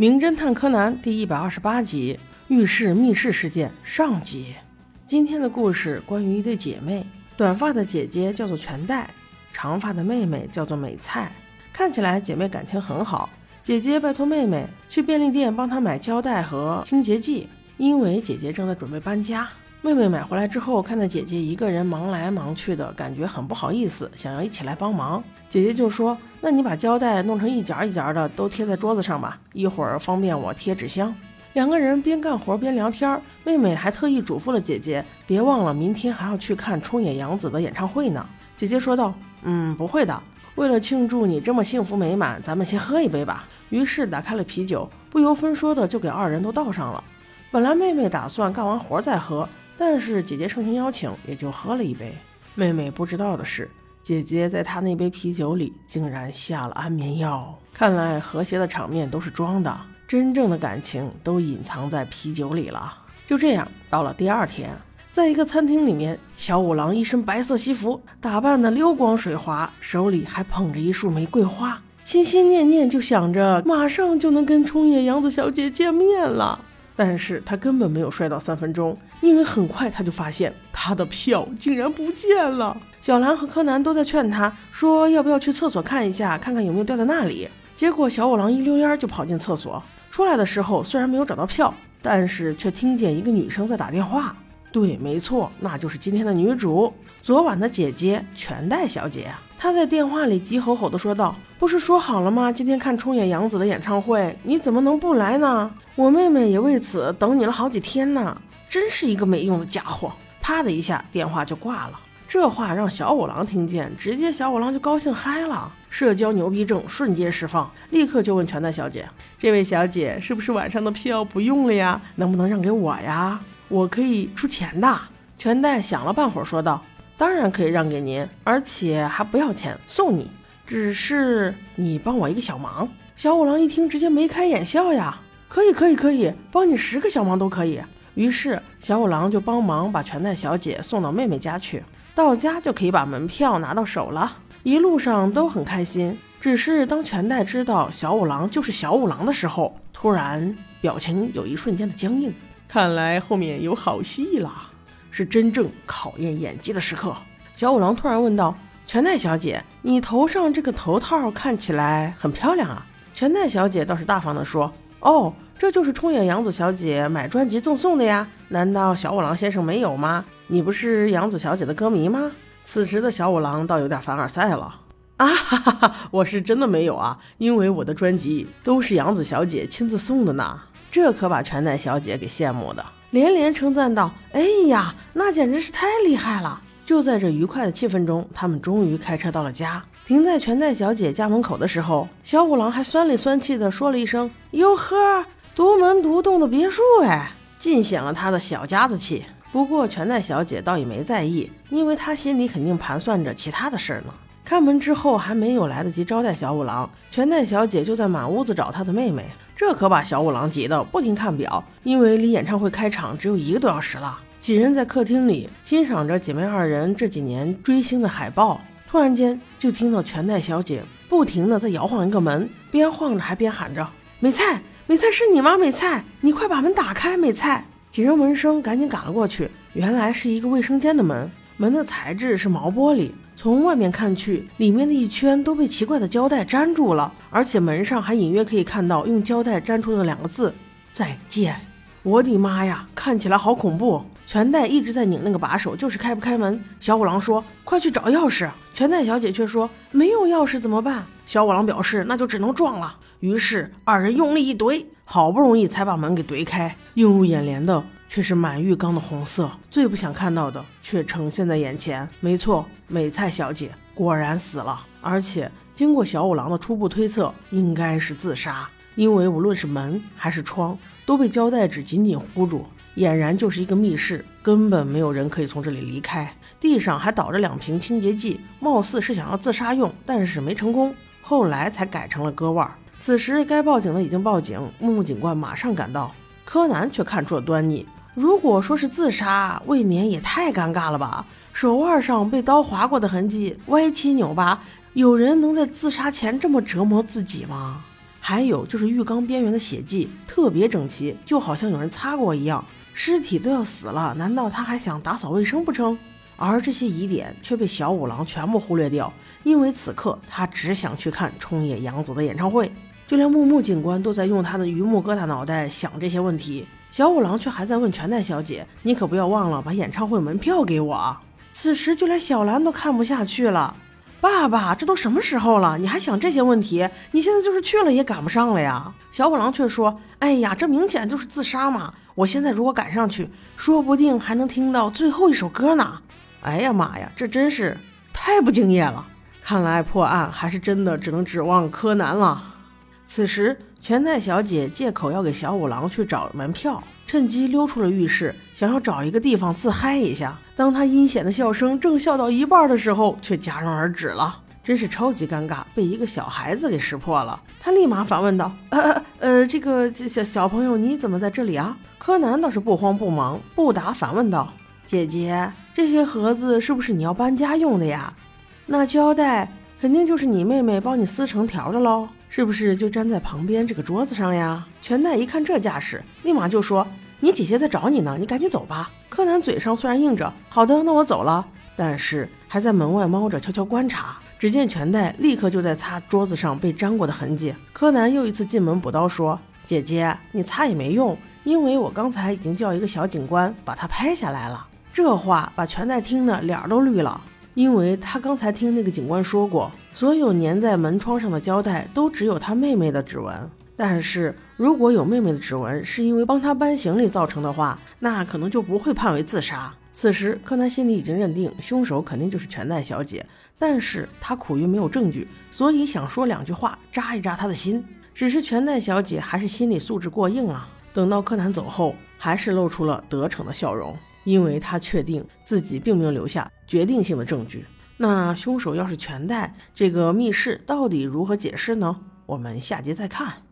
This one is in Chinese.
名侦探柯南》第一百二十八集《浴室密室事件》上集。今天的故事关于一对姐妹，短发的姐姐叫做全代，长发的妹妹叫做美菜。看起来姐妹感情很好。姐姐拜托妹妹去便利店帮她买胶带和清洁剂，因为姐姐正在准备搬家。妹妹买回来之后，看到姐姐一个人忙来忙去的，感觉很不好意思，想要一起来帮忙。姐姐就说：“那你把胶带弄成一夹一夹的，都贴在桌子上吧，一会儿方便我贴纸箱。”两个人边干活边聊天。妹妹还特意嘱咐了姐姐：“别忘了，明天还要去看冲野洋子的演唱会呢。”姐姐说道：“嗯，不会的。为了庆祝你这么幸福美满，咱们先喝一杯吧。”于是打开了啤酒，不由分说的就给二人都倒上了。本来妹妹打算干完活再喝。但是姐姐盛情邀请，也就喝了一杯。妹妹不知道的是，姐姐在她那杯啤酒里竟然下了安眠药。看来和谐的场面都是装的，真正的感情都隐藏在啤酒里了。就这样，到了第二天，在一个餐厅里面，小五郎一身白色西服，打扮的溜光水滑，手里还捧着一束玫瑰花，心心念念就想着马上就能跟冲野洋子小姐见面了。但是他根本没有摔到三分钟，因为很快他就发现他的票竟然不见了。小兰和柯南都在劝他说要不要去厕所看一下，看看有没有掉在那里。结果小五郎一溜烟就跑进厕所，出来的时候虽然没有找到票，但是却听见一个女生在打电话。对，没错，那就是今天的女主，昨晚的姐姐全代小姐。她在电话里急吼吼地说道：“不是说好了吗？今天看冲野洋子的演唱会，你怎么能不来呢？”我妹妹也为此等你了好几天呢，真是一个没用的家伙！啪的一下，电话就挂了。这话让小五郎听见，直接小五郎就高兴嗨了，社交牛逼症瞬间释放，立刻就问全代小姐：“这位小姐，是不是晚上的票不用了呀？能不能让给我呀？我可以出钱的。”全代想了半会儿，说道：“当然可以让给您，而且还不要钱，送你。只是你帮我一个小忙。”小五郎一听，直接眉开眼笑呀。可以可以可以，帮你十个小忙都可以。于是小五郎就帮忙把全代小姐送到妹妹家去，到家就可以把门票拿到手了。一路上都很开心，只是当全代知道小五郎就是小五郎的时候，突然表情有一瞬间的僵硬。看来后面有好戏了，是真正考验演技的时刻。小五郎突然问道：“全奈小姐，你头上这个头套看起来很漂亮啊？”全奈小姐倒是大方地说。哦，这就是冲野洋子小姐买专辑赠送的呀？难道小五郎先生没有吗？你不是洋子小姐的歌迷吗？此时的小五郎倒有点凡尔赛了啊！哈哈哈，我是真的没有啊，因为我的专辑都是洋子小姐亲自送的呢。这可把全代小姐给羡慕的，连连称赞道：“哎呀，那简直是太厉害了！”就在这愉快的气氛中，他们终于开车到了家。停在全代小姐家门口的时候，小五郎还酸里酸气的说了一声：“哟呵，独门独栋的别墅哎！”尽显了他的小家子气。不过全代小姐倒也没在意，因为她心里肯定盘算着其他的事儿呢。开门之后还没有来得及招待小五郎，全代小姐就在满屋子找她的妹妹，这可把小五郎急得不停看表，因为离演唱会开场只有一个多小时了。几人在客厅里欣赏着姐妹二人这几年追星的海报。突然间，就听到全代小姐不停的在摇晃一个门，边晃着还边喊着：“美菜，美菜是你吗？美菜，你快把门打开！美菜！”几人闻声赶紧赶了过去，原来是一个卫生间的门，门的材质是毛玻璃，从外面看去，里面的一圈都被奇怪的胶带粘住了，而且门上还隐约可以看到用胶带粘出的两个字：“再见。”我的妈呀，看起来好恐怖！全代一直在拧那个把手，就是开不开门。小五郎说：“快去找钥匙。”全代小姐却说：“没有钥匙怎么办？”小五郎表示：“那就只能撞了。”于是二人用力一怼，好不容易才把门给怼开。映入眼帘的却是满浴缸的红色，最不想看到的却呈现在眼前。没错，美菜小姐果然死了，而且经过小五郎的初步推测，应该是自杀。因为无论是门还是窗都被胶带纸紧紧糊住，俨然就是一个密室，根本没有人可以从这里离开。地上还倒着两瓶清洁剂，貌似是想要自杀用，但是没成功，后来才改成了割腕。此时该报警的已经报警，木木警官马上赶到，柯南却看出了端倪。如果说是自杀，未免也太尴尬了吧？手腕上被刀划过的痕迹，歪七扭八，有人能在自杀前这么折磨自己吗？还有就是浴缸边缘的血迹特别整齐，就好像有人擦过一样。尸体都要死了，难道他还想打扫卫生不成？而这些疑点却被小五郎全部忽略掉，因为此刻他只想去看冲野洋子的演唱会。就连木木警官都在用他的榆木疙瘩脑袋想这些问题，小五郎却还在问全代小姐：“你可不要忘了把演唱会门票给我啊。”此时就连小兰都看不下去了。爸爸，这都什么时候了，你还想这些问题？你现在就是去了也赶不上了呀！小五郎却说：“哎呀，这明显就是自杀嘛！我现在如果赶上去，说不定还能听到最后一首歌呢。”哎呀妈呀，这真是太不敬业了！看来破案还是真的只能指望柯南了。此时，全代小姐借口要给小五郎去找门票，趁机溜出了浴室，想要找一个地方自嗨一下。当她阴险的笑声正笑到一半的时候，却戛然而止了，真是超级尴尬，被一个小孩子给识破了。她立马反问道：“呃呃，这个小小朋友，你怎么在这里啊？”柯南倒是不慌不忙，不答反问道：“姐姐，这些盒子是不是你要搬家用的呀？那胶带肯定就是你妹妹帮你撕成条的喽。”是不是就粘在旁边这个桌子上呀？全代一看这架势，立马就说：“你姐姐在找你呢，你赶紧走吧。”柯南嘴上虽然应着“好的，那我走了”，但是还在门外猫着悄悄观察。只见全代立刻就在擦桌子上被粘过的痕迹。柯南又一次进门补刀说：“姐姐，你擦也没用，因为我刚才已经叫一个小警官把它拍下来了。”这话把全代听的脸都绿了。因为他刚才听那个警官说过，所有粘在门窗上的胶带都只有他妹妹的指纹。但是如果有妹妹的指纹是因为帮他搬行李造成的话，那可能就不会判为自杀。此时柯南心里已经认定凶手肯定就是全代小姐，但是他苦于没有证据，所以想说两句话扎一扎他的心。只是全代小姐还是心理素质过硬啊。等到柯南走后，还是露出了得逞的笑容。因为他确定自己并没有留下决定性的证据，那凶手要是全带这个密室到底如何解释呢？我们下集再看。